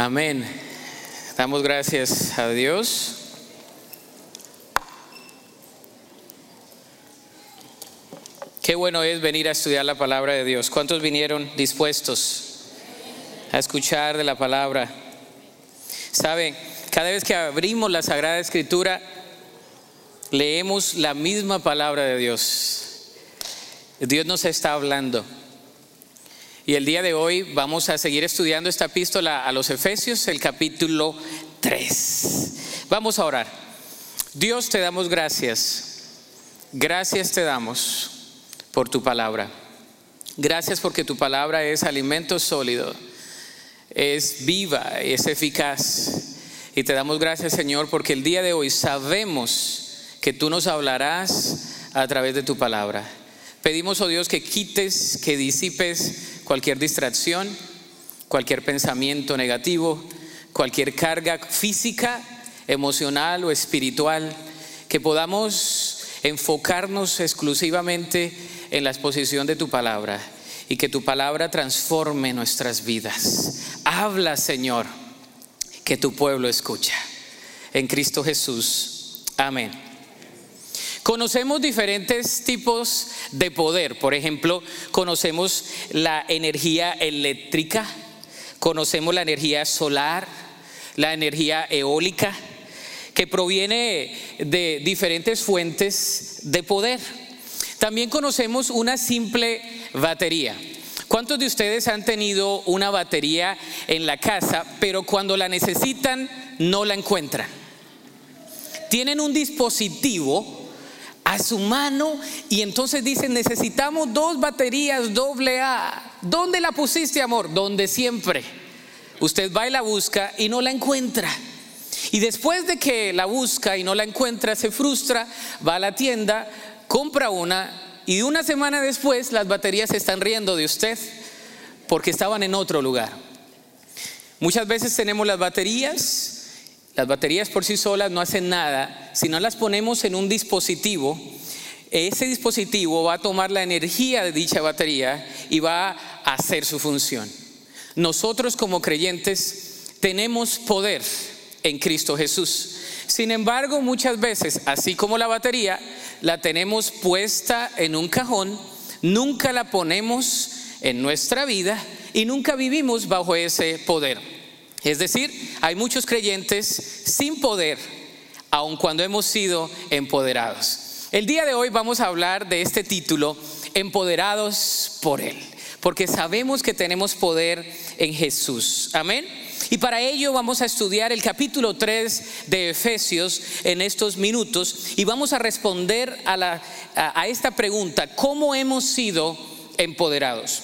Amén. Damos gracias a Dios. Qué bueno es venir a estudiar la palabra de Dios. ¿Cuántos vinieron dispuestos a escuchar de la palabra? Sabe, cada vez que abrimos la Sagrada Escritura, leemos la misma palabra de Dios. Dios nos está hablando. Y el día de hoy vamos a seguir estudiando esta epístola a los Efesios, el capítulo 3. Vamos a orar. Dios te damos gracias. Gracias te damos por tu palabra. Gracias porque tu palabra es alimento sólido, es viva, es eficaz. Y te damos gracias Señor porque el día de hoy sabemos que tú nos hablarás a través de tu palabra. Pedimos, oh Dios, que quites, que disipes cualquier distracción, cualquier pensamiento negativo, cualquier carga física, emocional o espiritual, que podamos enfocarnos exclusivamente en la exposición de tu palabra y que tu palabra transforme nuestras vidas. Habla, Señor, que tu pueblo escucha. En Cristo Jesús. Amén. Conocemos diferentes tipos de poder. Por ejemplo, conocemos la energía eléctrica, conocemos la energía solar, la energía eólica, que proviene de diferentes fuentes de poder. También conocemos una simple batería. ¿Cuántos de ustedes han tenido una batería en la casa, pero cuando la necesitan no la encuentran? Tienen un dispositivo a su mano y entonces dicen, necesitamos dos baterías doble A. ¿Dónde la pusiste, amor? Donde siempre. Usted va y la busca y no la encuentra. Y después de que la busca y no la encuentra, se frustra, va a la tienda, compra una y una semana después las baterías se están riendo de usted porque estaban en otro lugar. Muchas veces tenemos las baterías las baterías por sí solas no hacen nada. Si no las ponemos en un dispositivo, ese dispositivo va a tomar la energía de dicha batería y va a hacer su función. Nosotros como creyentes tenemos poder en Cristo Jesús. Sin embargo, muchas veces, así como la batería, la tenemos puesta en un cajón, nunca la ponemos en nuestra vida y nunca vivimos bajo ese poder. Es decir, hay muchos creyentes sin poder, aun cuando hemos sido empoderados. El día de hoy vamos a hablar de este título, Empoderados por Él, porque sabemos que tenemos poder en Jesús. Amén. Y para ello vamos a estudiar el capítulo 3 de Efesios en estos minutos y vamos a responder a, a esta pregunta, ¿cómo hemos sido empoderados?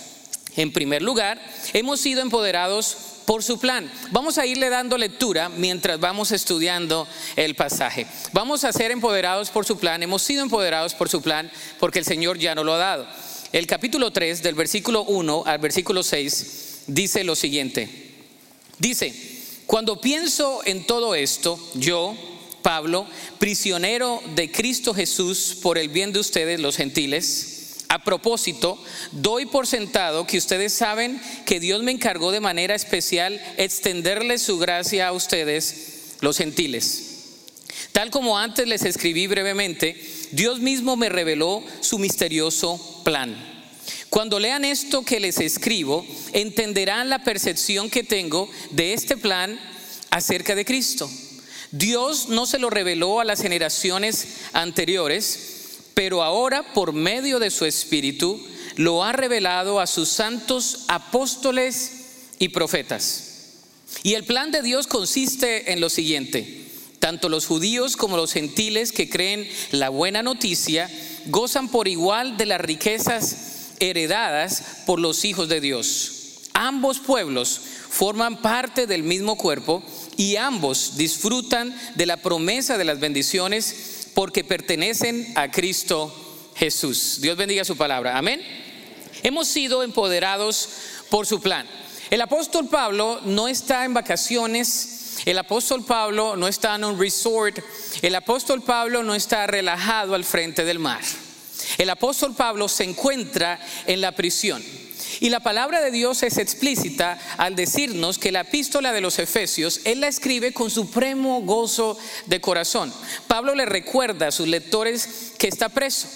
En primer lugar, hemos sido empoderados por su plan. Vamos a irle dando lectura mientras vamos estudiando el pasaje. Vamos a ser empoderados por su plan, hemos sido empoderados por su plan porque el Señor ya nos lo ha dado. El capítulo 3 del versículo 1 al versículo 6 dice lo siguiente. Dice, cuando pienso en todo esto, yo, Pablo, prisionero de Cristo Jesús por el bien de ustedes los gentiles, a propósito, doy por sentado que ustedes saben que Dios me encargó de manera especial extenderles su gracia a ustedes, los gentiles. Tal como antes les escribí brevemente, Dios mismo me reveló su misterioso plan. Cuando lean esto que les escribo, entenderán la percepción que tengo de este plan acerca de Cristo. Dios no se lo reveló a las generaciones anteriores, pero ahora por medio de su Espíritu lo ha revelado a sus santos apóstoles y profetas. Y el plan de Dios consiste en lo siguiente. Tanto los judíos como los gentiles que creen la buena noticia gozan por igual de las riquezas heredadas por los hijos de Dios. Ambos pueblos forman parte del mismo cuerpo y ambos disfrutan de la promesa de las bendiciones porque pertenecen a Cristo Jesús. Dios bendiga su palabra. Amén. Hemos sido empoderados por su plan. El apóstol Pablo no está en vacaciones. El apóstol Pablo no está en un resort. El apóstol Pablo no está relajado al frente del mar. El apóstol Pablo se encuentra en la prisión. Y la palabra de Dios es explícita al decirnos que la epístola de los Efesios, Él la escribe con supremo gozo de corazón. Pablo le recuerda a sus lectores que está preso.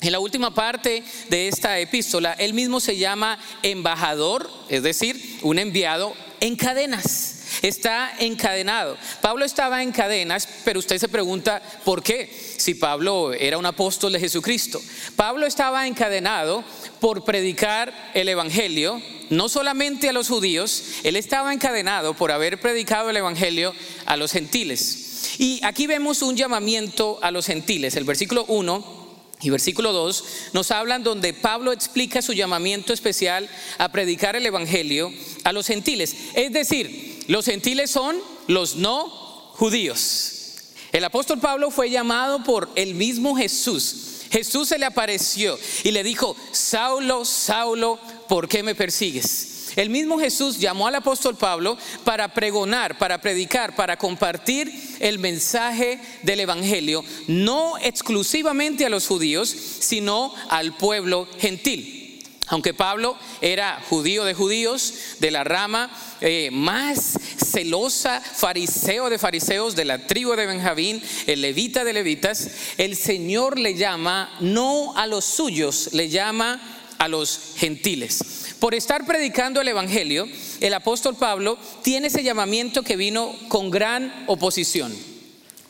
En la última parte de esta epístola, él mismo se llama embajador, es decir, un enviado en cadenas está encadenado. Pablo estaba en cadenas, pero usted se pregunta, ¿por qué? Si Pablo era un apóstol de Jesucristo. Pablo estaba encadenado por predicar el Evangelio, no solamente a los judíos, él estaba encadenado por haber predicado el Evangelio a los gentiles. Y aquí vemos un llamamiento a los gentiles. El versículo 1 y versículo 2 nos hablan donde Pablo explica su llamamiento especial a predicar el Evangelio a los gentiles. Es decir, los gentiles son los no judíos. El apóstol Pablo fue llamado por el mismo Jesús. Jesús se le apareció y le dijo, Saulo, Saulo, ¿por qué me persigues? El mismo Jesús llamó al apóstol Pablo para pregonar, para predicar, para compartir el mensaje del Evangelio, no exclusivamente a los judíos, sino al pueblo gentil. Aunque Pablo era judío de judíos, de la rama eh, más celosa, fariseo de fariseos, de la tribu de Benjamín, el levita de levitas, el Señor le llama no a los suyos, le llama a los gentiles. Por estar predicando el Evangelio, el apóstol Pablo tiene ese llamamiento que vino con gran oposición.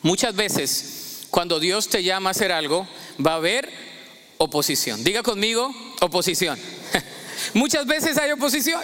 Muchas veces, cuando Dios te llama a hacer algo, va a haber oposición. Diga conmigo, oposición. Muchas veces hay oposición.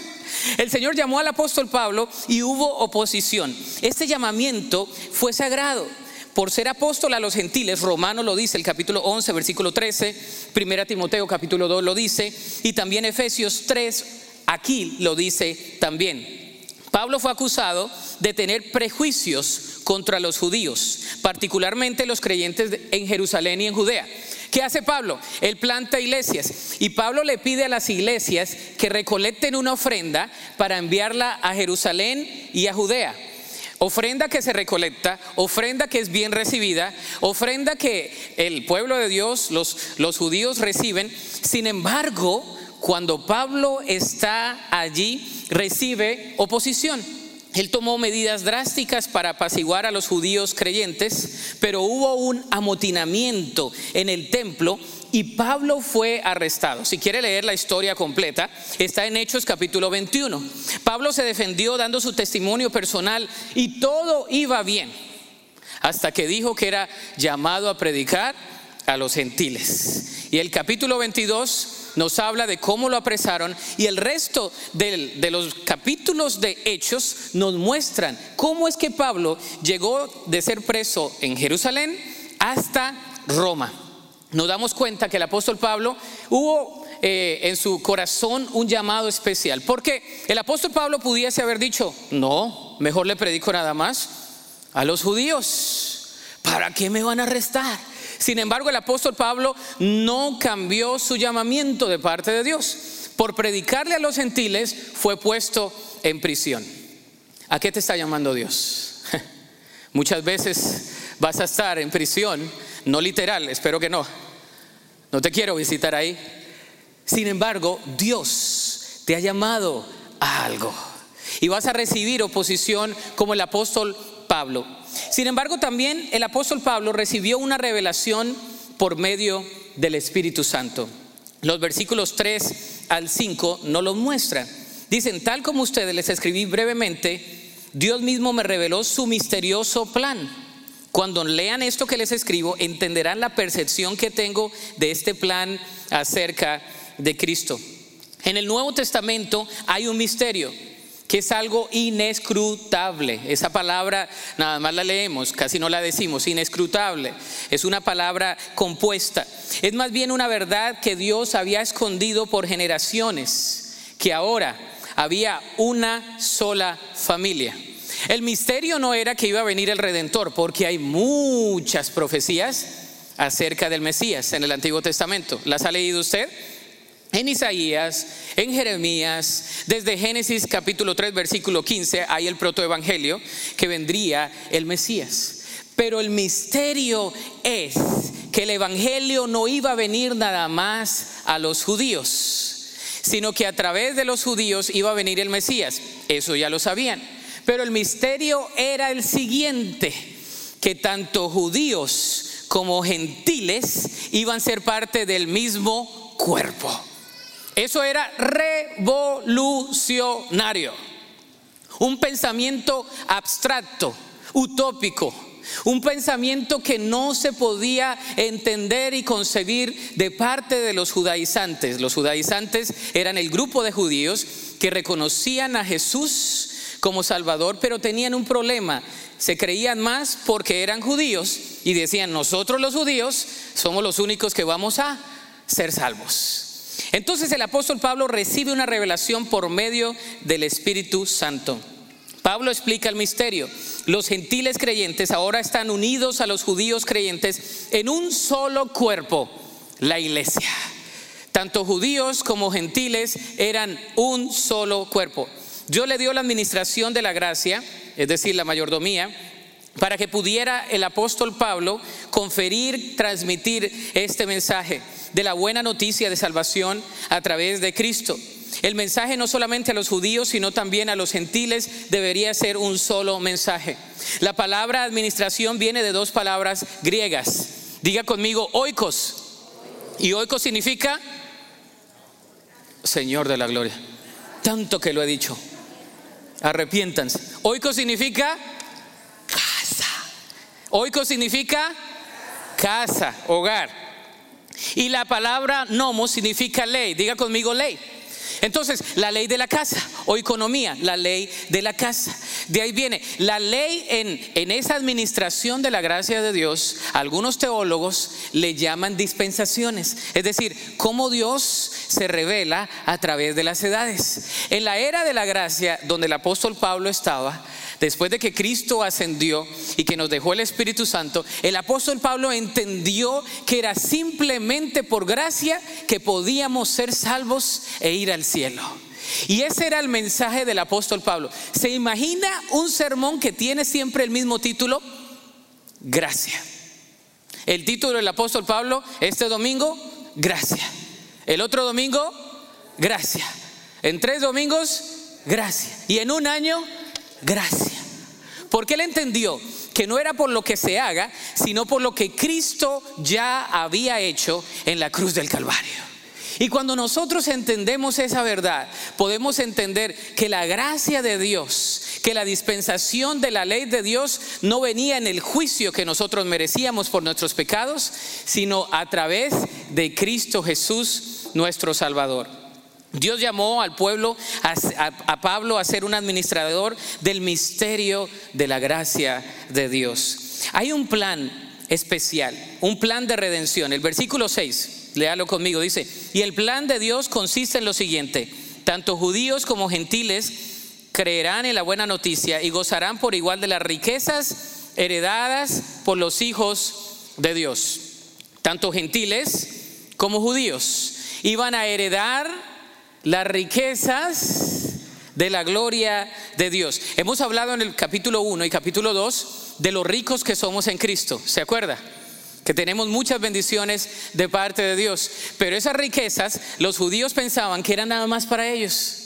El Señor llamó al apóstol Pablo y hubo oposición. Este llamamiento fue sagrado. Por ser apóstol a los gentiles, Romano lo dice, el capítulo 11, versículo 13, Primera Timoteo capítulo 2 lo dice, y también Efesios 3, aquí lo dice también. Pablo fue acusado de tener prejuicios contra los judíos, particularmente los creyentes en Jerusalén y en Judea. ¿Qué hace Pablo? Él planta iglesias y Pablo le pide a las iglesias que recolecten una ofrenda para enviarla a Jerusalén y a Judea. Ofrenda que se recolecta, ofrenda que es bien recibida, ofrenda que el pueblo de Dios, los, los judíos reciben. Sin embargo, cuando Pablo está allí, recibe oposición. Él tomó medidas drásticas para apaciguar a los judíos creyentes, pero hubo un amotinamiento en el templo y Pablo fue arrestado. Si quiere leer la historia completa, está en Hechos capítulo 21. Pablo se defendió dando su testimonio personal y todo iba bien, hasta que dijo que era llamado a predicar a los gentiles. Y el capítulo 22 nos habla de cómo lo apresaron y el resto de, los capítulos de Hechos nos muestran cómo es que Pablo llegó de ser preso en Jerusalén hasta Roma. Nos damos cuenta que el apóstol Pablo hubo eh, en su corazón un llamado especial. Porque el apóstol Pablo pudiese haber dicho, no, mejor le predico nada más a los judíos. ¿Para qué me van a arrestar? Sin embargo, el apóstol Pablo no cambió su llamamiento de parte de Dios. Por predicarle a los gentiles fue puesto en prisión. ¿A qué te está llamando Dios? Muchas veces vas a estar en prisión, no literal, espero que no. No te quiero visitar ahí. Sin embargo, Dios te ha llamado a algo. Y vas a recibir oposición como el apóstol Pablo. Sin embargo, también el apóstol Pablo recibió una revelación por medio del Espíritu Santo. Los versículos 3 al 5 no lo muestran. Dicen, tal como ustedes les escribí brevemente, Dios mismo me reveló su misterioso plan. Cuando lean esto que les escribo, entenderán la percepción que tengo de este plan acerca de Cristo. En el Nuevo Testamento hay un misterio que es algo inescrutable. Esa palabra nada más la leemos, casi no la decimos, inescrutable. Es una palabra compuesta. Es más bien una verdad que Dios había escondido por generaciones, que ahora había una sola familia. El misterio no era que iba a venir el Redentor, porque hay muchas profecías acerca del Mesías en el Antiguo Testamento. ¿Las ha leído usted? En Isaías, en Jeremías, desde Génesis capítulo 3 versículo 15 hay el protoevangelio que vendría el Mesías. Pero el misterio es que el evangelio no iba a venir nada más a los judíos, sino que a través de los judíos iba a venir el Mesías. Eso ya lo sabían. Pero el misterio era el siguiente, que tanto judíos como gentiles iban a ser parte del mismo cuerpo. Eso era revolucionario. Un pensamiento abstracto, utópico, un pensamiento que no se podía entender y concebir de parte de los judaizantes. Los judaizantes eran el grupo de judíos que reconocían a Jesús como Salvador, pero tenían un problema. Se creían más porque eran judíos y decían, nosotros los judíos somos los únicos que vamos a ser salvos. Entonces el apóstol Pablo recibe una revelación por medio del Espíritu Santo. Pablo explica el misterio. Los gentiles creyentes ahora están unidos a los judíos creyentes en un solo cuerpo, la iglesia. Tanto judíos como gentiles eran un solo cuerpo. Dios le dio la administración de la gracia, es decir, la mayordomía, para que pudiera el apóstol Pablo conferir, transmitir este mensaje de la buena noticia de salvación a través de Cristo. El mensaje no solamente a los judíos, sino también a los gentiles debería ser un solo mensaje. La palabra administración viene de dos palabras griegas. Diga conmigo, oikos. Y oikos significa Señor de la gloria. Tanto que lo he dicho. Arrepiéntanse. Oikos significa. Oikos significa casa, hogar. Y la palabra nomo significa ley. Diga conmigo ley. Entonces, la ley de la casa o economía, la ley de la casa. De ahí viene la ley en, en esa administración de la gracia de Dios. Algunos teólogos le llaman dispensaciones, es decir, cómo Dios se revela a través de las edades. En la era de la gracia, donde el apóstol Pablo estaba, después de que Cristo ascendió y que nos dejó el Espíritu Santo, el apóstol Pablo entendió que era simplemente por gracia que podíamos ser salvos e ir al cielo. Y ese era el mensaje del apóstol Pablo. ¿Se imagina un sermón que tiene siempre el mismo título? Gracia. El título del apóstol Pablo, este domingo, gracia. El otro domingo, gracia. En tres domingos, gracia. Y en un año, gracia. Porque él entendió que no era por lo que se haga, sino por lo que Cristo ya había hecho en la cruz del Calvario. Y cuando nosotros entendemos esa verdad, podemos entender que la gracia de Dios, que la dispensación de la ley de Dios no venía en el juicio que nosotros merecíamos por nuestros pecados, sino a través de Cristo Jesús, nuestro Salvador. Dios llamó al pueblo, a, Pablo, a ser un administrador del misterio de la gracia de Dios. Hay un plan especial, un plan de redención. El versículo 6, léalo conmigo, dice, y el plan de Dios consiste en lo siguiente, tanto judíos como gentiles creerán en la buena noticia y gozarán por igual de las riquezas heredadas por los hijos de Dios. Tanto gentiles como judíos iban a heredar las riquezas de la gloria de Dios. Hemos hablado en el capítulo 1 y capítulo 2 de los ricos que somos en Cristo, ¿se acuerda? Que tenemos muchas bendiciones de parte de Dios, pero esas riquezas los judíos pensaban que eran nada más para ellos.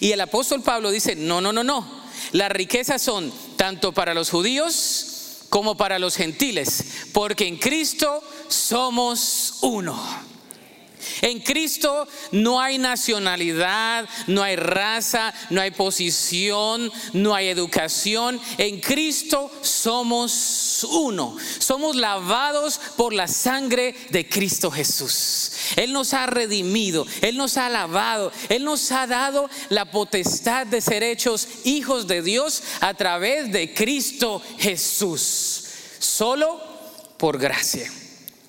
Y el apóstol Pablo dice, no, no, no, no, las riquezas son tanto para los judíos como para los gentiles, porque en Cristo somos uno. En Cristo no hay nacionalidad, no hay raza, no hay posición, no hay educación. En Cristo somos uno. Somos lavados por la sangre de Cristo Jesús. Él nos ha redimido, Él nos ha lavado, Él nos ha dado la potestad de ser hechos hijos de Dios a través de Cristo Jesús. Solo por gracia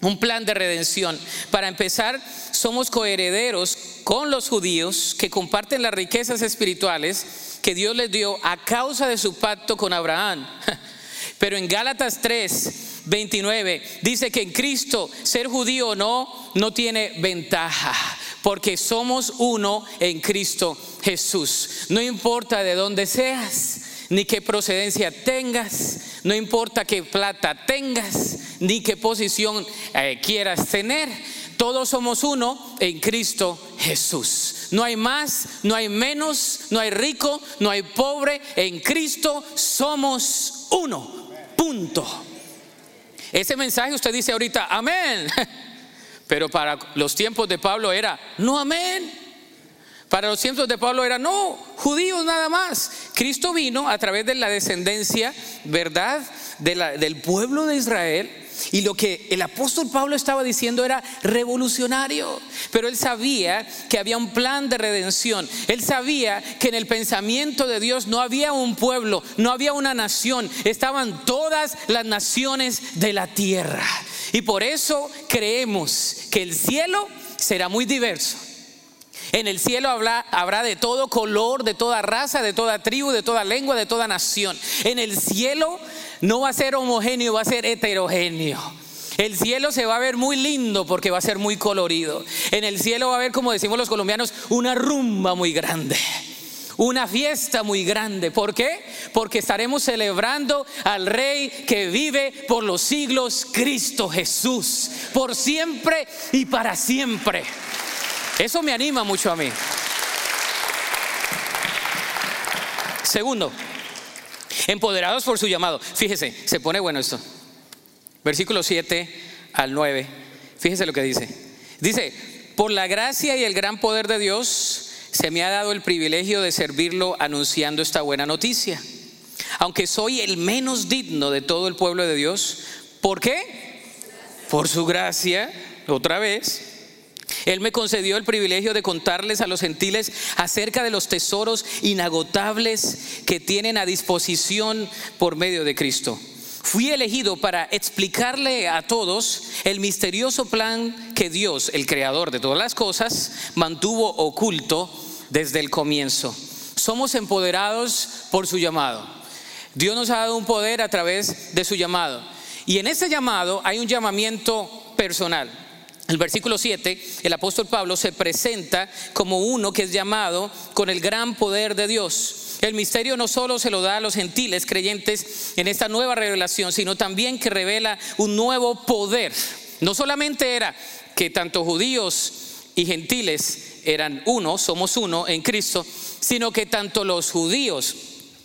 un plan de redención. Para empezar, somos coherederos con los judíos que comparten las riquezas espirituales que Dios les dio a causa de su pacto con Abraham. Pero en Gálatas 3, 29 dice que en Cristo ser judío o no, no tiene ventaja, porque somos uno en Cristo Jesús. No importa de dónde seas, ni qué procedencia tengas, no importa qué plata tengas, ni qué posición eh, quieras tener. Todos somos uno en Cristo Jesús. No hay más, no hay menos, no hay rico, no hay pobre. En Cristo somos uno. Punto. Ese mensaje usted dice ahorita, amén. Pero para los tiempos de Pablo era, no amén. Para los tiempos de Pablo era, no, judíos nada más. Cristo vino a través de la descendencia, ¿verdad? del pueblo de Israel. Y lo que el apóstol Pablo estaba diciendo era revolucionario, pero él sabía que había un plan de redención. Él sabía que en el pensamiento de Dios no había un pueblo, no había una nación, estaban todas las naciones de la tierra. Y por eso creemos que el cielo será muy diverso en el cielo habrá, de todo color, de toda raza, de toda tribu, de toda lengua, de toda nación. En el cielo no va a ser homogéneo, va a ser heterogéneo. El cielo se va a ver muy lindo porque va a ser muy colorido. En el cielo va a haber, como decimos los colombianos, una rumba muy grande. Una fiesta muy grande. ¿Por qué? Porque estaremos celebrando al Rey que vive por los siglos, Cristo Jesús, por siempre y para siempre. Eso me anima mucho a mí. Segundo, empoderados por su llamado. Fíjese, se pone bueno esto. Versículo 7 al 9. Fíjese lo que dice. Dice, por la gracia y el gran poder de Dios, se me ha dado el privilegio de servirlo anunciando esta buena noticia. Aunque soy el menos digno de todo el pueblo de Dios. ¿Por qué? Por su gracia, otra vez, él me concedió el privilegio de contarles a los gentiles acerca de los tesoros inagotables que tienen a disposición por medio de Cristo. Fui elegido para explicarle a todos el misterioso plan que Dios, el creador de todas las cosas, mantuvo oculto desde el comienzo. Somos empoderados por su llamado. Dios nos ha dado un poder a través de su llamado. Y en ese llamado hay un llamamiento personal el versículo 7, el apóstol Pablo se presenta como uno que es llamado con el gran poder de Dios. El misterio no solo se lo da a los gentiles creyentes en esta nueva revelación, sino también que revela un nuevo poder. No solamente era que tanto judíos y gentiles eran uno, somos uno en Cristo, sino que tanto los judíos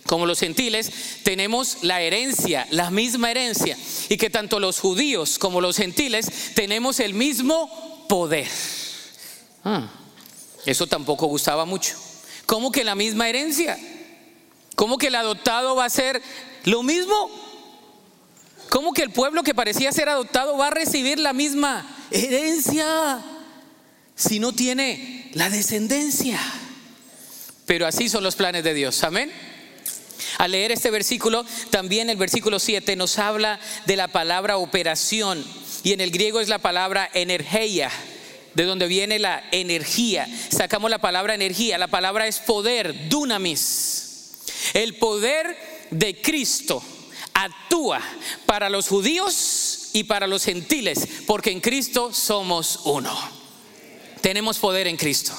como los gentiles, tenemos la herencia, la misma herencia, y que tanto los judíos como los gentiles tenemos el mismo poder. Ah, eso tampoco gustaba mucho. ¿Cómo que la misma herencia? ¿Cómo que el adoptado va a ser lo mismo? ¿Cómo que el pueblo que parecía ser adoptado va a recibir la misma herencia si no tiene la descendencia? Pero así son los planes de Dios. Amén. Al leer este versículo, también el versículo 7 nos habla de la palabra operación y en el griego es la palabra energía de donde viene la energía. Sacamos la palabra energía, la palabra es poder, dunamis. El poder de Cristo actúa para los judíos y para los gentiles, porque en Cristo somos uno. Tenemos poder en Cristo.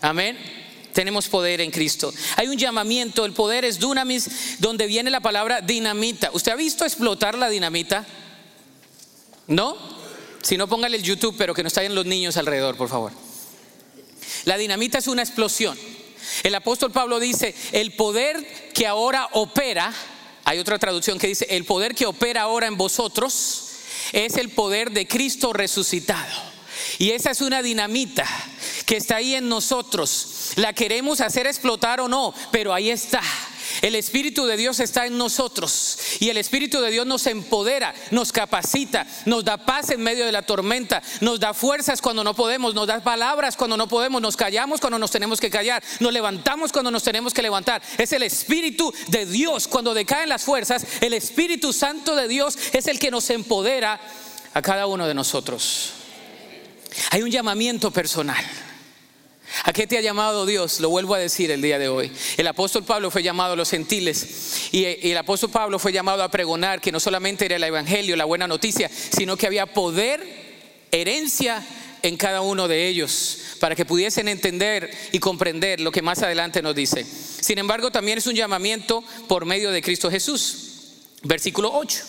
Amén. Tenemos poder en Cristo. Hay un llamamiento, el poder es dunamis, donde viene la palabra dinamita. ¿Usted ha visto explotar la dinamita? ¿No? Si no, póngale el YouTube, pero que no estén los niños alrededor, por favor. La dinamita es una explosión. El apóstol Pablo dice, el poder que ahora opera, hay otra traducción que dice, el poder que opera ahora en vosotros es el poder de Cristo resucitado. Y esa es una dinamita que está ahí en nosotros. La queremos hacer explotar o no, pero ahí está. El Espíritu de Dios está en nosotros y el Espíritu de Dios nos empodera, nos capacita, nos da paz en medio de la tormenta, nos da fuerzas cuando no podemos, nos da palabras cuando no podemos, nos callamos cuando nos tenemos que callar, nos levantamos cuando nos tenemos que levantar. Es el Espíritu de Dios. Cuando decaen las fuerzas, el Espíritu Santo de Dios es el que nos empodera a cada uno de nosotros. Hay un llamamiento personal. ¿A qué te ha llamado Dios? Lo vuelvo a decir el día de hoy. El apóstol Pablo fue llamado a los gentiles y el apóstol Pablo fue llamado a pregonar que no solamente era el evangelio, la buena noticia, sino que había poder, herencia en cada uno de ellos para que pudiesen entender y comprender lo que más adelante nos dice. Sin embargo, también es un llamamiento por medio de Cristo Jesús. Versículo 8.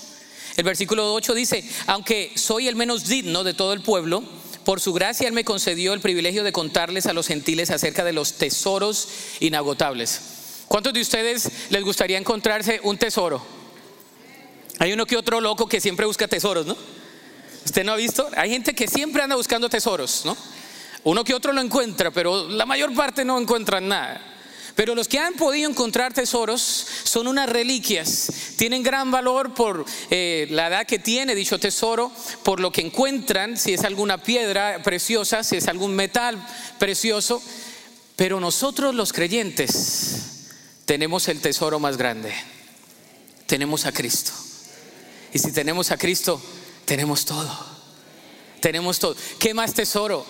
El versículo 8 dice, aunque soy el menos digno de todo el pueblo, Por su gracia Él me concedió el privilegio de contarles a los gentiles acerca de los tesoros inagotables. ¿Cuántos de ustedes les gustaría encontrarse un tesoro? Hay uno que otro loco que siempre busca tesoros, ¿no? ¿Usted no ha visto? Hay gente que siempre anda buscando tesoros, ¿no? Uno que otro lo encuentra, pero la mayor parte no encuentran nada. Pero los que han podido encontrar tesoros son unas reliquias. Tienen gran valor por eh, la edad que tiene dicho tesoro, por lo que encuentran, si es alguna piedra preciosa, si es algún metal precioso. Pero nosotros los creyentes tenemos el tesoro más grande. Tenemos a Cristo. Y si tenemos a Cristo, tenemos todo. Tenemos todo. ¿Qué más tesoro?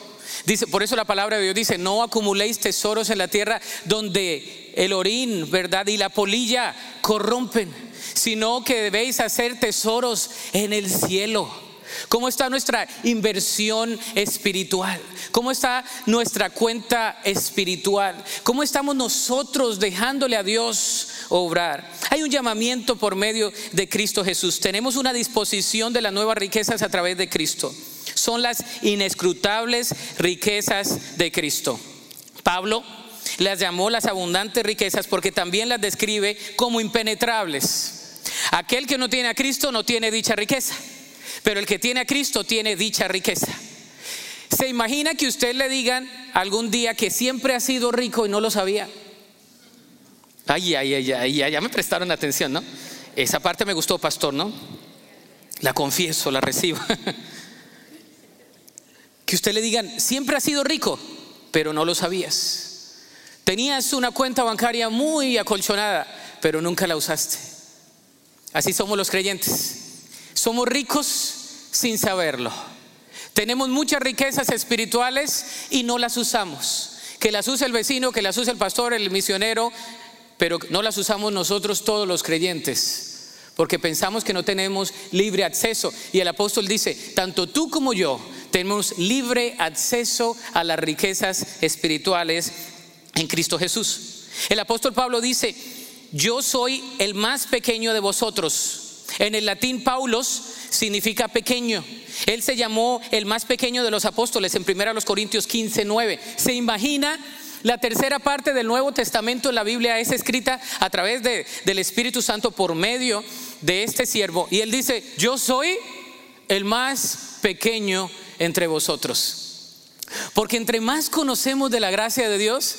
Dice, por eso la palabra de Dios dice, no acumuléis tesoros en la tierra donde el orín, ¿verdad? Y la polilla corrompen, sino que debéis hacer tesoros en el cielo. ¿Cómo está nuestra inversión espiritual? ¿Cómo está nuestra cuenta espiritual? ¿Cómo estamos nosotros dejándole a Dios obrar? Hay un llamamiento por medio de Cristo Jesús. Tenemos una disposición de las nuevas riquezas a través de Cristo son las inescrutables riquezas de Cristo. Pablo las llamó las abundantes riquezas porque también las describe como impenetrables. Aquel que no tiene a Cristo no tiene dicha riqueza, pero el que tiene a Cristo tiene dicha riqueza. ¿Se imagina que usted le digan algún día que siempre ha sido rico y no lo sabía? Ay, ay, ay, ay, ya me prestaron atención, ¿no? Esa parte me gustó, pastor, ¿no? La confieso, la recibo. Que usted le digan, siempre has sido rico, pero no lo sabías. Tenías una cuenta bancaria muy acolchonada, pero nunca la usaste. Así somos los creyentes. Somos ricos sin saberlo. Tenemos muchas riquezas espirituales y no las usamos. Que las use el vecino, que las use el pastor, el misionero, pero no las usamos nosotros todos los creyentes porque pensamos que no tenemos libre acceso. Y el apóstol dice, tanto tú como yo tenemos libre acceso a las riquezas espirituales en Cristo Jesús. El apóstol Pablo dice, yo soy el más pequeño de vosotros. En el latín Paulos significa pequeño. Él se llamó el más pequeño de los apóstoles en 1 Corintios 15, 9. ¿Se imagina? La tercera parte del Nuevo Testamento en la Biblia es escrita a través de, del Espíritu Santo por medio de este siervo. Y él dice, yo soy el más pequeño entre vosotros. Porque entre más conocemos de la gracia de Dios,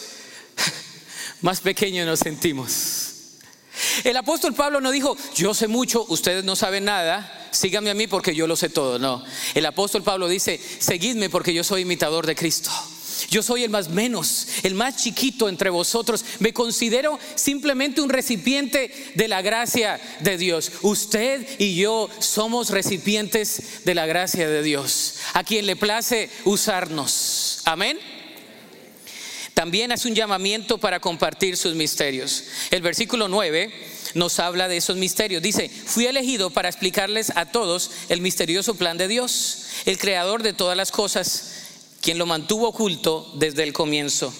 más pequeño nos sentimos. El apóstol Pablo no dijo, yo sé mucho, ustedes no saben nada, síganme a mí porque yo lo sé todo. No, el apóstol Pablo dice, seguidme porque yo soy imitador de Cristo. Yo soy el más menos, el más chiquito entre vosotros. Me considero simplemente un recipiente de la gracia de Dios. Usted y yo somos recipientes de la gracia de Dios, a quien le place usarnos. Amén. También hace un llamamiento para compartir sus misterios. El versículo 9 nos habla de esos misterios. Dice, fui elegido para explicarles a todos el misterioso plan de Dios, el creador de todas las cosas quien lo mantuvo oculto desde el comienzo.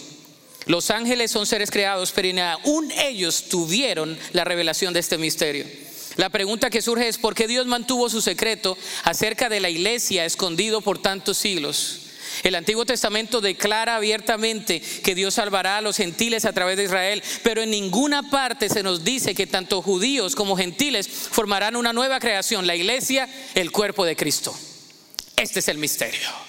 Los ángeles son seres creados, pero ni aún ellos tuvieron la revelación de este misterio. La pregunta que surge es, ¿por qué Dios mantuvo su secreto acerca de la iglesia escondido por tantos siglos? El Antiguo Testamento declara abiertamente que Dios salvará a los gentiles a través de Israel, pero en ninguna parte se nos dice que tanto judíos como gentiles formarán una nueva creación, la iglesia, el cuerpo de Cristo. Este es el misterio.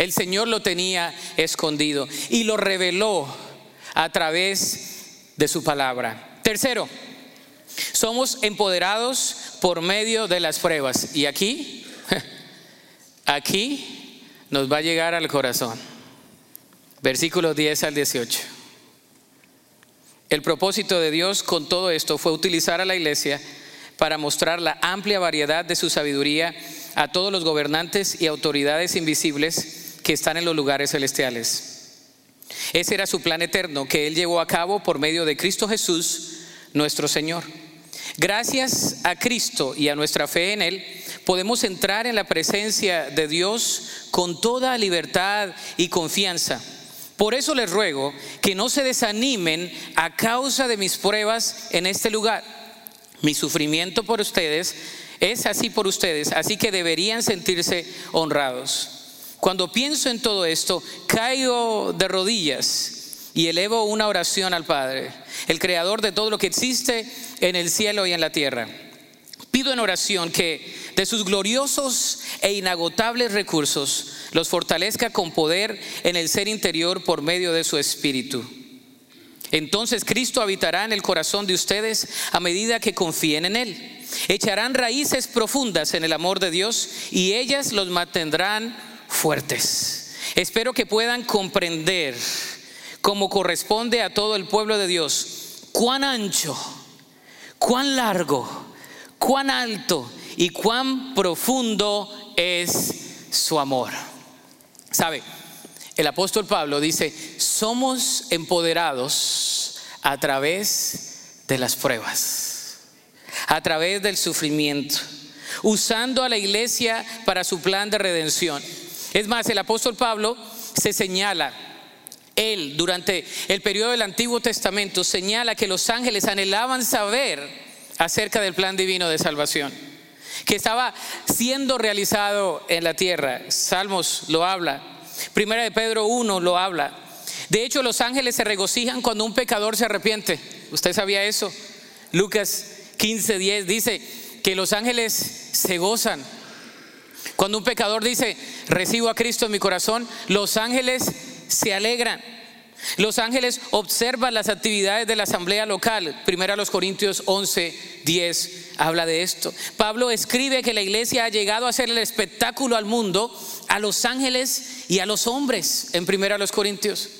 El Señor lo tenía escondido y lo reveló a través de su palabra. Tercero, somos empoderados por medio de las pruebas. Y aquí, aquí nos va a llegar al corazón. Versículos 10 al 18. El propósito de Dios con todo esto fue utilizar a la iglesia para mostrar la amplia variedad de su sabiduría a todos los gobernantes y autoridades invisibles que están en los lugares celestiales. Ese era su plan eterno que Él llevó a cabo por medio de Cristo Jesús, nuestro Señor. Gracias a Cristo y a nuestra fe en Él, podemos entrar en la presencia de Dios con toda libertad y confianza. Por eso les ruego que no se desanimen a causa de mis pruebas en este lugar. Mi sufrimiento por ustedes es así por ustedes, así que deberían sentirse honrados. Cuando pienso en todo esto, caigo de rodillas y elevo una oración al Padre, el creador de todo lo que existe en el cielo y en la tierra. Pido en oración que de sus gloriosos e inagotables recursos los fortalezca con poder en el ser interior por medio de su espíritu. Entonces Cristo habitará en el corazón de ustedes a medida que confíen en Él. Echarán raíces profundas en el amor de Dios y ellas los mantendrán fuertes. Espero que puedan comprender, como corresponde a todo el pueblo de Dios, cuán ancho, cuán largo, cuán alto y cuán profundo es su amor. ¿Sabe? El apóstol Pablo dice, somos empoderados a través de las pruebas, a través del sufrimiento, usando a la iglesia para su plan de redención. Es más, el apóstol Pablo se señala, él durante el periodo del Antiguo Testamento señala que los ángeles anhelaban saber acerca del plan divino de salvación, que estaba siendo realizado en la tierra. Salmos lo habla, Primera de Pedro 1 lo habla. De hecho, los ángeles se regocijan cuando un pecador se arrepiente. ¿Usted sabía eso? Lucas 15, 10 dice que los ángeles se gozan cuando un pecador dice, recibo a Cristo en mi corazón, los ángeles se alegran. Los ángeles observan las actividades de la asamblea local. Primero a los Corintios 11, 10 habla de esto. Pablo escribe que la iglesia ha llegado a ser el espectáculo al mundo, a los ángeles y a los hombres, en primero a los Corintios.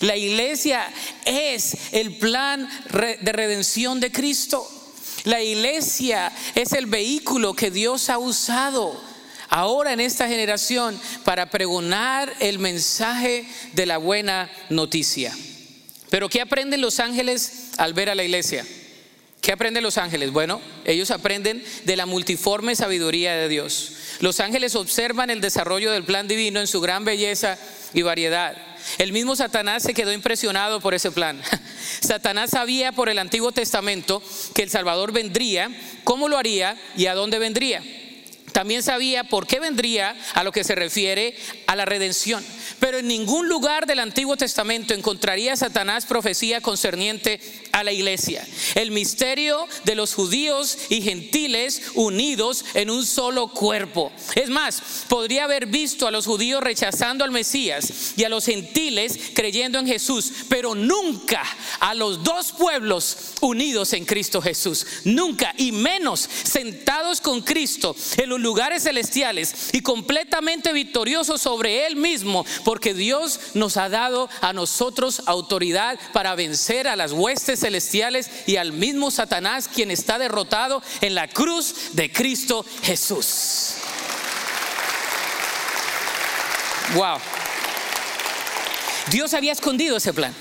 La iglesia es el plan de redención de Cristo. La iglesia es el vehículo que Dios ha usado ahora en esta generación para pregonar el mensaje de la buena noticia. Pero ¿qué aprenden los ángeles al ver a la iglesia? ¿Qué aprenden los ángeles? Bueno, ellos aprenden de la multiforme sabiduría de Dios. Los ángeles observan el desarrollo del plan divino en su gran belleza y variedad. El mismo Satanás se quedó impresionado por ese plan. Satanás sabía por el Antiguo Testamento que el Salvador vendría, cómo lo haría y a dónde vendría. También sabía por qué vendría a lo que se refiere a la redención. Pero en ningún lugar del Antiguo Testamento encontraría Satanás profecía concerniente a la iglesia. El misterio de los judíos y gentiles unidos en un solo cuerpo. Es más, podría haber visto a los judíos rechazando al Mesías y a los gentiles creyendo en Jesús, pero nunca a los dos pueblos unidos en Cristo Jesús. Nunca, y menos sentados con Cristo en los lugares celestiales y completamente victoriosos sobre Él mismo porque Dios nos ha dado a nosotros autoridad para vencer a las huestes y al mismo Satanás quien está derrotado en la cruz de Cristo Jesús. Wow. Dios había escondido ese plan.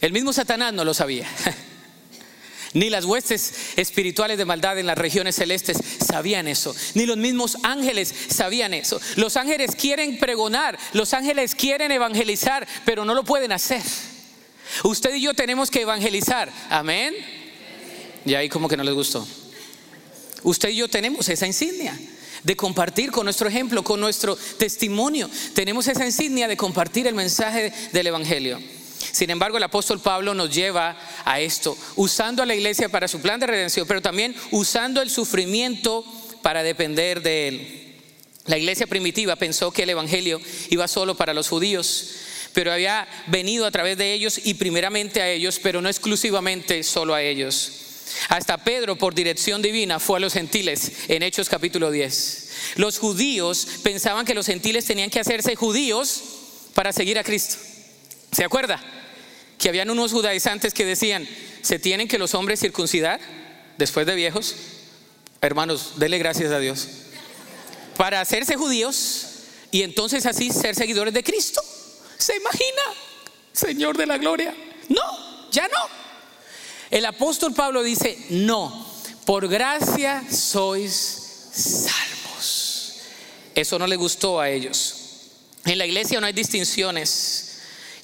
El mismo Satanás no lo sabía. Ni las huestes espirituales de maldad en las regiones celestes sabían eso. Ni los mismos ángeles sabían eso. Los ángeles quieren pregonar, los ángeles quieren evangelizar, pero no lo pueden hacer. Usted y yo tenemos que evangelizar. Amén. Y ahí como que no les gustó. Usted y yo tenemos esa insignia de compartir con nuestro ejemplo, con nuestro testimonio. Tenemos esa insignia de compartir el mensaje del Evangelio. Sin embargo, el apóstol Pablo nos lleva a esto, usando a la iglesia para su plan de redención, pero también usando el sufrimiento para depender de él. La iglesia primitiva pensó que el Evangelio iba solo para los judíos, pero había venido a través de ellos y primeramente a ellos, pero no exclusivamente solo a ellos. Hasta Pedro, por dirección divina, fue a los gentiles en Hechos capítulo 10. Los judíos pensaban que los gentiles tenían que hacerse judíos para seguir a Cristo. ¿Se acuerda? Que habían unos judaizantes que decían, ¿se tienen que los hombres circuncidar después de viejos? Hermanos, dele gracias a Dios. Para hacerse judíos y entonces así ser seguidores de Cristo. ¿Se imagina? Señor de la gloria. No, ya no. El apóstol Pablo dice, no, por gracia sois salvos. Eso no le gustó a ellos. En la iglesia no hay distinciones.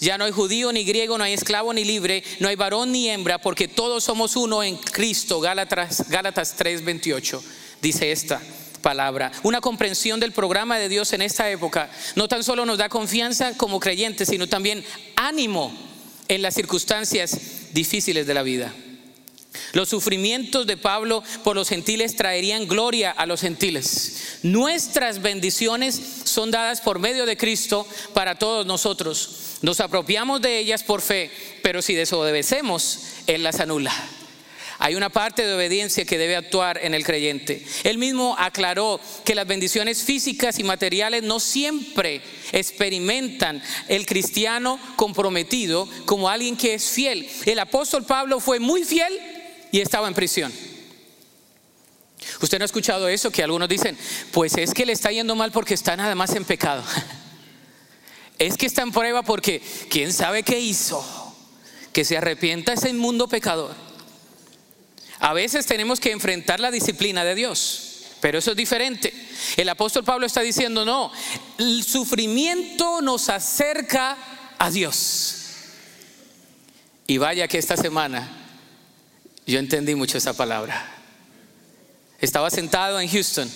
Ya no hay judío ni griego, no hay esclavo ni libre, no hay varón ni hembra, porque todos somos uno en Cristo. Gálatas, Gálatas 3:28 dice esta palabra. Una comprensión del programa de Dios en esta época no tan solo nos da confianza como creyentes, sino también ánimo en las circunstancias difíciles de la vida. Los sufrimientos de Pablo por los gentiles traerían gloria a los gentiles. Nuestras bendiciones son dadas por medio de Cristo para todos nosotros. Nos apropiamos de ellas por fe, pero si desobedecemos, Él las anula. Hay una parte de obediencia que debe actuar en el creyente. Él mismo aclaró que las bendiciones físicas y materiales no siempre experimentan el cristiano comprometido como alguien que es fiel. El apóstol Pablo fue muy fiel y estaba en prisión. Usted no ha escuchado eso, que algunos dicen, pues es que le está yendo mal porque está nada más en pecado. Es que está en prueba porque quién sabe qué hizo. Que se arrepienta ese inmundo pecador. A veces tenemos que enfrentar la disciplina de Dios, pero eso es diferente. El apóstol Pablo está diciendo, no, el sufrimiento nos acerca a Dios. Y vaya que esta semana yo entendí mucho esa palabra. Estaba sentado en Houston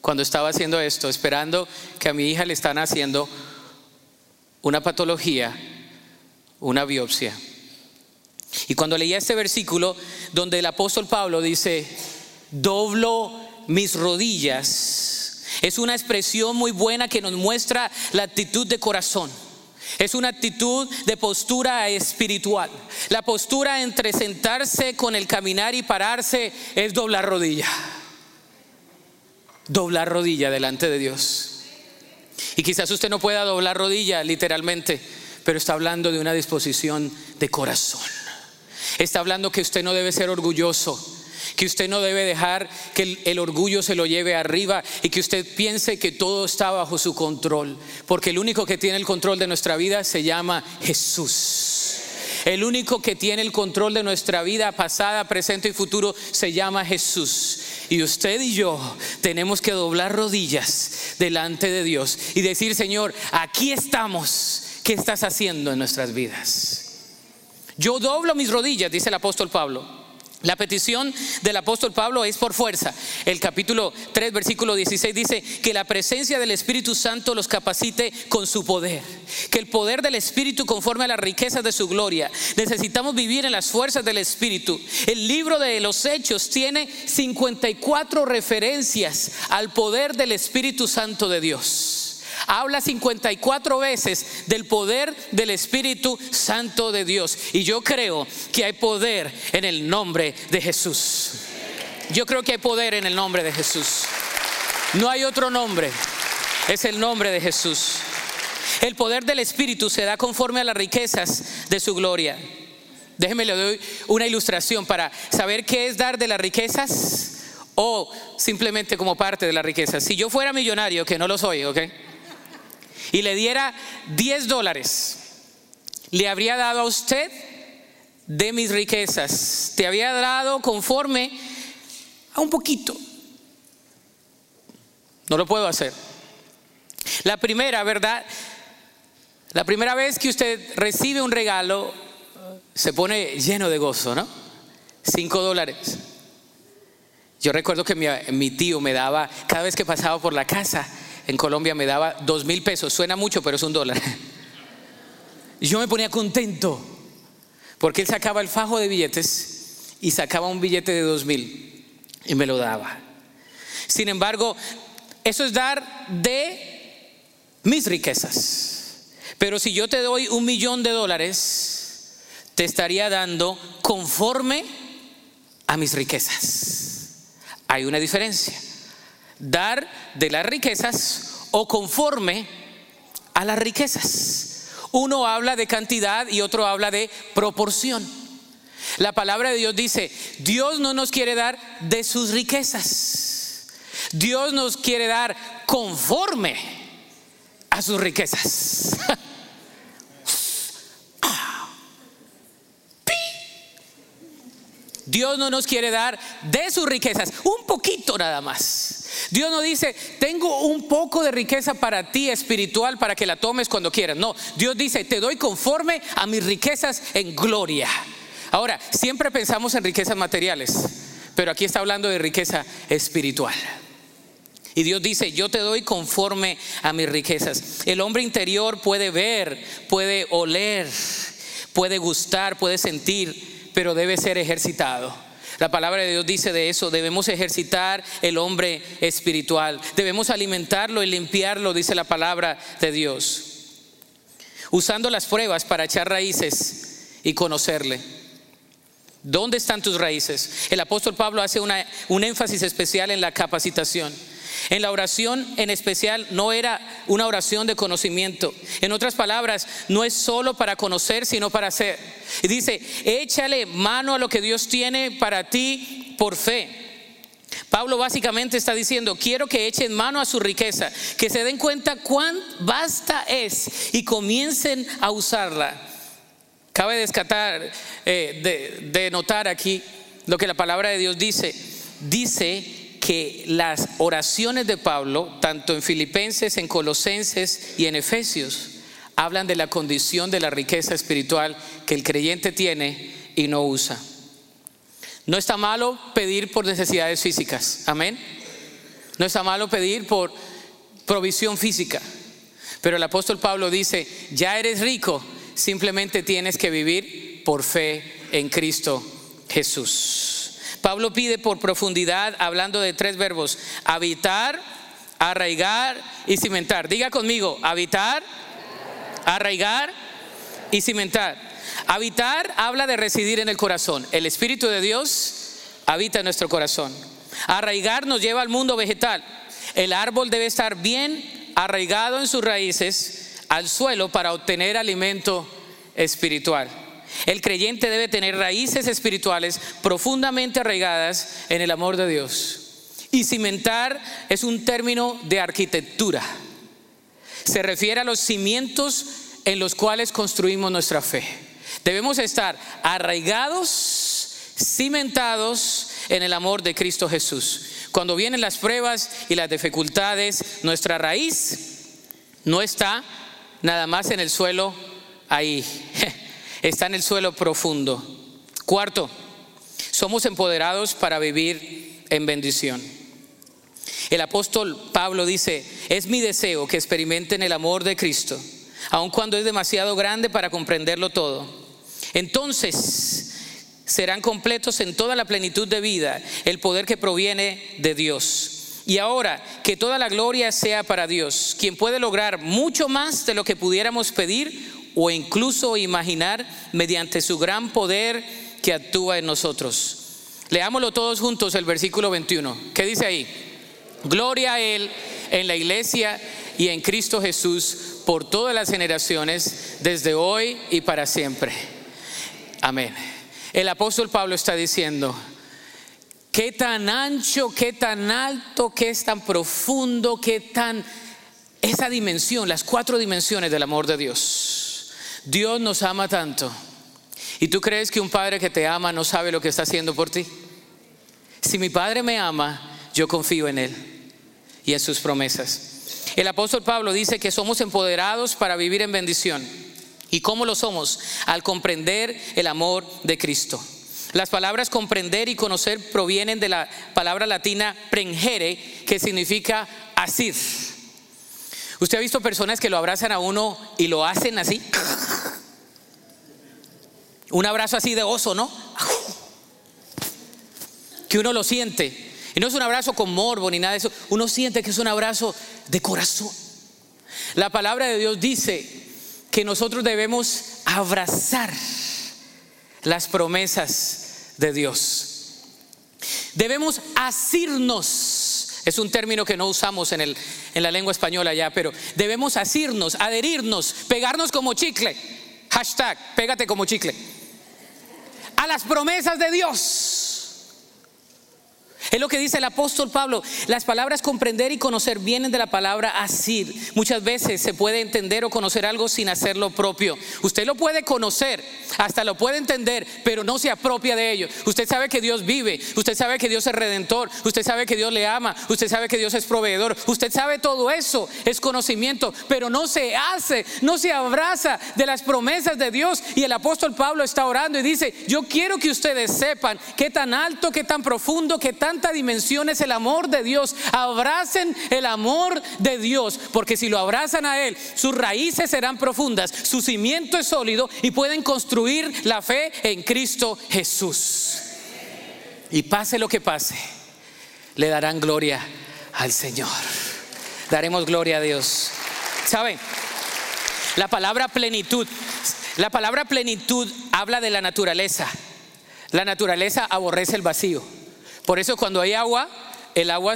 cuando estaba haciendo esto, esperando que a mi hija le están haciendo una patología, una biopsia. Y cuando leía este versículo donde el apóstol Pablo dice, doblo mis rodillas, es una expresión muy buena que nos muestra la actitud de corazón. Es una actitud de postura espiritual. La postura entre sentarse con el caminar y pararse es doblar rodilla. Doblar rodilla delante de Dios. Y quizás usted no pueda doblar rodilla literalmente, pero está hablando de una disposición de corazón. Está hablando que usted no debe ser orgulloso, que usted no debe dejar que el, orgullo se lo lleve arriba y que usted piense que todo está bajo su control, porque el único que tiene el control de nuestra vida se llama Jesús. El único que tiene el control de nuestra vida pasada, presente y futuro se llama Jesús. Y usted y yo tenemos que doblar rodillas delante de Dios y decir, Señor, aquí estamos. ¿Qué estás haciendo en nuestras vidas? Yo doblo mis rodillas, dice el apóstol Pablo. La petición del apóstol Pablo es por fuerza. El capítulo 3, versículo 16 dice que la presencia del Espíritu Santo los capacite con su poder. Que el poder del Espíritu conforme a las riquezas de su gloria. Necesitamos vivir en las fuerzas del Espíritu. El libro de los Hechos tiene 54 referencias al poder del Espíritu Santo de Dios habla 54 veces del poder del Espíritu Santo de Dios. Y yo creo que hay poder en el nombre de Jesús. Yo creo que hay poder en el nombre de Jesús. No hay otro nombre. Es el nombre de Jesús. El poder del Espíritu se da conforme a las riquezas de su gloria. Déjeme le doy una ilustración para saber qué es dar de las riquezas o simplemente como parte de las riquezas. Si yo fuera millonario, que no lo soy, ¿ok? Y le diera 10 dólares, le habría dado a usted de mis riquezas. Te había dado conforme a un poquito. No lo puedo hacer. La primera, ¿verdad? La primera vez que usted recibe un regalo, se pone lleno de gozo, ¿no? Cinco dólares. Yo recuerdo que mi, mi tío me daba, cada vez que pasaba por la casa, en Colombia me daba dos mil pesos. Suena mucho, pero es un dólar. Y yo me ponía contento porque él sacaba el fajo de billetes y sacaba un billete de dos mil y me lo daba. Sin embargo, eso es dar de mis riquezas. Pero si yo te doy un millón de dólares, te estaría dando conforme a mis riquezas. Hay una diferencia dar de las riquezas o conforme a las riquezas. Uno habla de cantidad y otro habla de proporción. La palabra de Dios dice, Dios no nos quiere dar de sus riquezas. Dios nos quiere dar conforme a sus riquezas. Dios no nos quiere dar de sus riquezas, un poquito nada más. Dios no dice, tengo un poco de riqueza para ti espiritual para que la tomes cuando quieras. No, Dios dice, te doy conforme a mis riquezas en gloria. Ahora, siempre pensamos en riquezas materiales, pero aquí está hablando de riqueza espiritual. Y Dios dice, yo te doy conforme a mis riquezas. El hombre interior puede ver, puede oler, puede gustar, puede sentir, pero debe ser ejercitado. La palabra de Dios dice de eso, debemos ejercitar el hombre espiritual, debemos alimentarlo y limpiarlo, dice la palabra de Dios, usando las pruebas para echar raíces y conocerle. ¿Dónde están tus raíces? El apóstol Pablo hace un énfasis especial en la capacitación. En la oración en especial no era una oración de conocimiento. En otras palabras, no es solo para conocer, sino para hacer. Y dice, échale mano a lo que Dios tiene para ti por fe. Pablo básicamente está diciendo, quiero que echen mano a su riqueza, que se den cuenta cuán vasta es y comiencen a usarla. Cabe descatar, eh, de, de notar aquí lo que la palabra de Dios dice. Dice que las oraciones de Pablo, tanto en Filipenses, en Colosenses y en Efesios, hablan de la condición de la riqueza espiritual que el creyente tiene y no usa. No está malo pedir por necesidades físicas, amén. No está malo pedir por provisión física. Pero el apóstol Pablo dice, ya eres rico, simplemente tienes que vivir por fe en Cristo Jesús. Pablo pide por profundidad hablando de tres verbos, habitar, arraigar y cimentar. Diga conmigo, habitar, arraigar y cimentar. Habitar habla de residir en el corazón. El Espíritu de Dios habita en nuestro corazón. Arraigar nos lleva al mundo vegetal. El árbol debe estar bien arraigado en sus raíces al suelo para obtener alimento espiritual. El creyente debe tener raíces espirituales profundamente arraigadas en el amor de Dios. Y cimentar es un término de arquitectura. Se refiere a los cimientos en los cuales construimos nuestra fe. Debemos estar arraigados, cimentados en el amor de Cristo Jesús. Cuando vienen las pruebas y las dificultades, nuestra raíz no está nada más en el suelo ahí. está en el suelo profundo. Cuarto, somos empoderados para vivir en bendición. El apóstol Pablo dice, es mi deseo que experimenten el amor de Cristo, aun cuando es demasiado grande para comprenderlo todo. Entonces serán completos en toda la plenitud de vida, el poder que proviene de Dios. Y ahora, que toda la gloria sea para Dios, quien puede lograr mucho más de lo que pudiéramos pedir o incluso imaginar mediante su gran poder que actúa en nosotros. Leámoslo todos juntos el versículo 21. ¿Qué dice ahí? Gloria a Él en la iglesia y en Cristo Jesús por todas las generaciones, desde hoy y para siempre. Amén. El apóstol Pablo está diciendo, qué tan ancho, qué tan alto, qué es tan profundo, qué tan... Esa dimensión, las cuatro dimensiones del amor de Dios. Dios nos ama tanto. ¿Y tú crees que un padre que te ama no sabe lo que está haciendo por ti? Si mi padre me ama, yo confío en él y en sus promesas. El apóstol Pablo dice que somos empoderados para vivir en bendición. ¿Y cómo lo somos? Al comprender el amor de Cristo. Las palabras comprender y conocer provienen de la palabra latina prengere, que significa asir. ¿Usted ha visto personas que lo abrazan a uno y lo hacen así? Un abrazo así de oso, ¿no? Que uno lo siente. Y no es un abrazo con morbo ni nada de eso. Uno siente que es un abrazo de corazón. La palabra de Dios dice que nosotros debemos abrazar las promesas de Dios. Debemos asirnos es un término que no usamos en, el, en la lengua española ya, pero debemos asirnos, adherirnos, pegarnos como chicle. Hashtag, pégate como chicle. A las promesas de Dios. Es lo que dice el apóstol Pablo. Las palabras comprender y conocer vienen de la palabra asir. Muchas veces se puede entender o conocer algo sin hacerlo propio. Usted lo puede conocer, hasta lo puede entender, pero no se apropia de ello. Usted sabe que Dios vive, usted sabe que Dios es redentor, usted sabe que Dios le ama, usted sabe que Dios es proveedor, usted sabe todo eso, es conocimiento, pero no se hace, no se abraza de las promesas de Dios. Y el apóstol Pablo está orando y dice, yo quiero que ustedes sepan qué tan alto, qué tan profundo, qué tan cuarta dimensión es el amor de Dios. Abracen el amor de Dios, porque si lo abrazan a Él, sus raíces serán profundas, su cimiento es sólido y pueden construir la fe en Cristo Jesús. Y pase lo que pase, le darán gloria al Señor. Daremos gloria a Dios. ¿Saben? La palabra plenitud, la palabra plenitud habla de la naturaleza. La naturaleza aborrece el vacío. Por eso cuando hay agua, el agua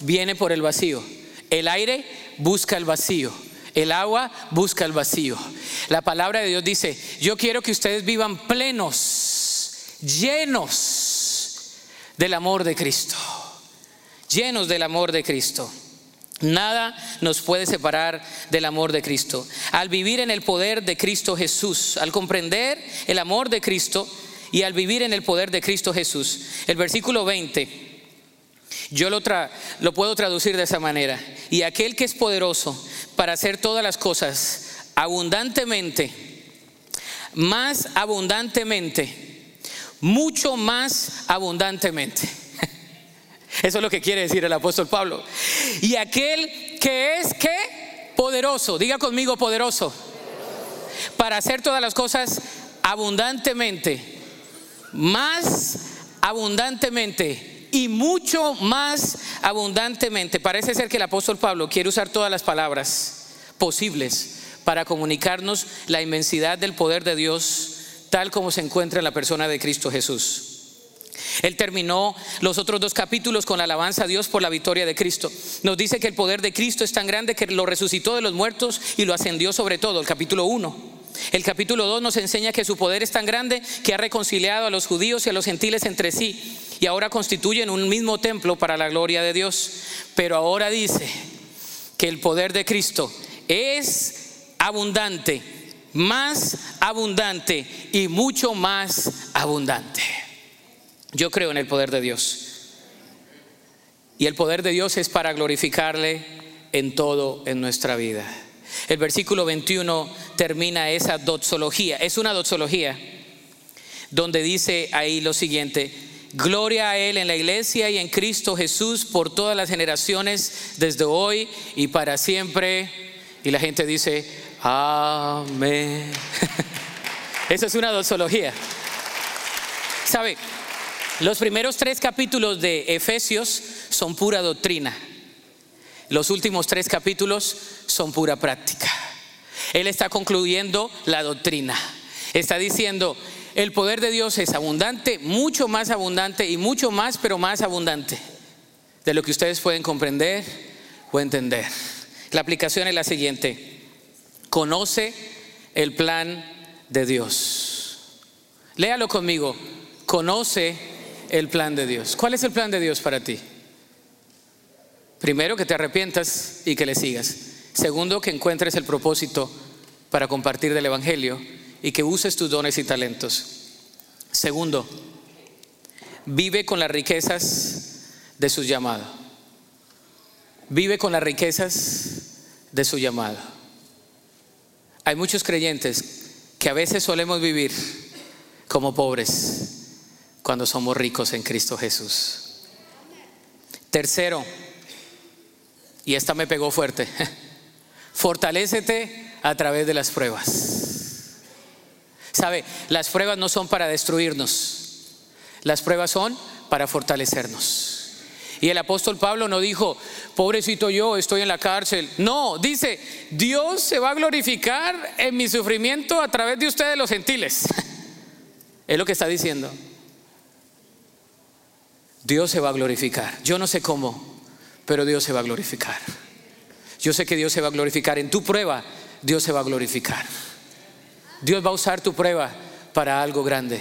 viene por el vacío. El aire busca el vacío. El agua busca el vacío. La palabra de Dios dice, yo quiero que ustedes vivan plenos, llenos del amor de Cristo. Llenos del amor de Cristo. Nada nos puede separar del amor de Cristo. Al vivir en el poder de Cristo Jesús, al comprender el amor de Cristo y al vivir en el poder de Cristo Jesús. El versículo 20, yo lo, lo puedo traducir de esa manera. Y aquel que es poderoso para hacer todas las cosas abundantemente, más abundantemente, mucho más abundantemente eso es lo que quiere decir el apóstol Pablo. Y aquel que es que poderoso, diga conmigo poderoso, para hacer todas las cosas abundantemente, más abundantemente y mucho más abundantemente. Parece ser que el apóstol Pablo quiere usar todas las palabras posibles para comunicarnos la inmensidad del poder de Dios tal como se encuentra en la persona de Cristo Jesús. Él terminó los otros dos capítulos con la alabanza a Dios por la victoria de Cristo. Nos dice que el poder de Cristo es tan grande que lo resucitó de los muertos y lo ascendió sobre todo, el capítulo 1. El capítulo 2 nos enseña que su poder es tan grande que ha reconciliado a los judíos y a los gentiles entre sí y ahora constituyen un mismo templo para la gloria de Dios. Pero ahora dice que el poder de Cristo es abundante, más abundante y mucho más abundante. Yo creo en el poder de Dios. Y el poder de Dios es para glorificarle en todo en nuestra vida. El versículo 21 termina esa doxología. Es una doxología donde dice ahí lo siguiente. Gloria a Él en la iglesia y en Cristo Jesús por todas las generaciones, desde hoy y para siempre. Y la gente dice, amén. Eso es una doxología. ¿Sabe? Los primeros tres capítulos de Efesios son pura doctrina. Los últimos tres capítulos son pura práctica. Él está concluyendo la doctrina. Está diciendo, el poder de Dios es abundante, mucho más abundante y mucho más, pero más abundante de lo que ustedes pueden comprender o entender. La aplicación es la siguiente. Conoce el plan de Dios. Léalo conmigo. Conoce el plan de Dios. ¿Cuál es el plan de Dios para ti? Primero, que te arrepientas y que le sigas. Segundo, que encuentres el propósito para compartir del Evangelio y que uses tus dones y talentos. Segundo, vive con las riquezas de su llamado. Vive con las riquezas de su llamado. Hay muchos creyentes que a veces solemos vivir como pobres cuando somos ricos en Cristo Jesús. Tercero, y esta me pegó fuerte, fortalécete a través de las pruebas. Sabe, las pruebas no son para destruirnos, las pruebas son para fortalecernos. Y el apóstol Pablo no dijo, pobrecito yo, estoy en la cárcel. No, dice, Dios se va a glorificar en mi sufrimiento a través de ustedes los gentiles. Es lo que está diciendo. Dios se va a glorificar. Yo no sé cómo, pero Dios se va a glorificar. Yo sé que Dios se va a glorificar. En tu prueba, Dios se va a glorificar. Dios va a usar tu prueba para algo grande.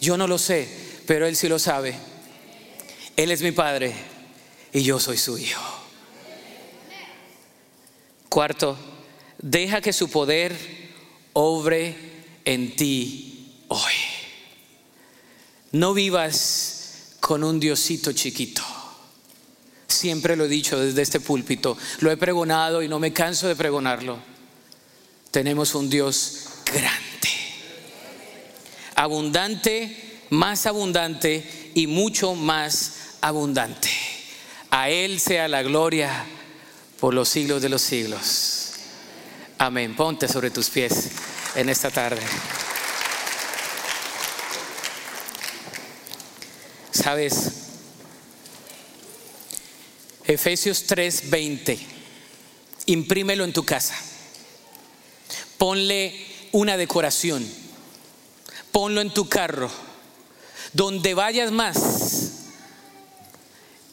Yo no lo sé, pero Él sí lo sabe. Él es mi Padre y yo soy su Hijo. Cuarto, deja que su poder obre en ti hoy. No vivas con un Diosito chiquito. Siempre lo he dicho desde este púlpito, lo he pregonado y no me canso de pregonarlo. Tenemos un Dios grande, abundante, más abundante y mucho más abundante. A Él sea la gloria por los siglos de los siglos. Amén. Ponte sobre tus pies en esta tarde. Sabes, Efesios 3:20, imprímelo en tu casa. Ponle una decoración. Ponlo en tu carro. Donde vayas más,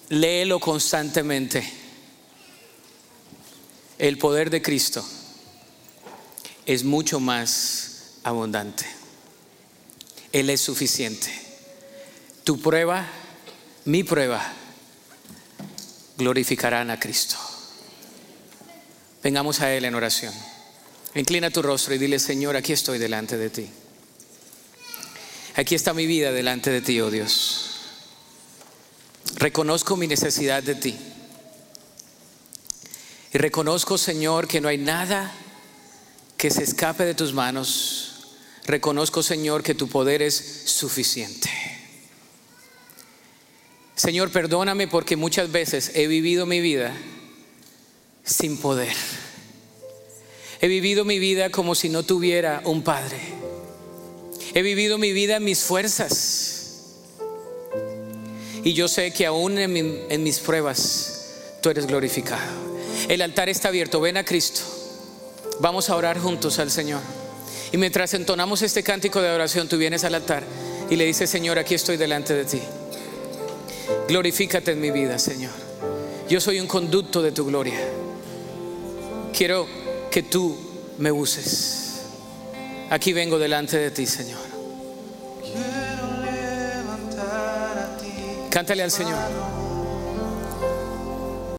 léelo constantemente. El poder de Cristo es mucho más abundante. Él es suficiente. Tu prueba, mi prueba, glorificarán a Cristo. Vengamos a Él en oración. Inclina tu rostro y dile, Señor, aquí estoy delante de ti. Aquí está mi vida delante de ti, oh Dios. Reconozco mi necesidad de ti. Y reconozco, Señor, que no hay nada que se escape de tus manos. Reconozco, Señor, que tu poder es suficiente. Señor, perdóname porque muchas veces he vivido mi vida sin poder. He vivido mi vida como si no tuviera un padre. He vivido mi vida en mis fuerzas. Y yo sé que aún en, mis pruebas tú eres glorificado. El altar está abierto. Ven a Cristo. Vamos a orar juntos al Señor. Y mientras entonamos este cántico de adoración, tú vienes al altar y le dices, Señor, aquí estoy delante de ti. Glorifícate en mi vida, Señor. Yo soy un conducto de tu gloria. Quiero que tú me uses. Aquí vengo delante de ti, Señor. Cántale al Señor.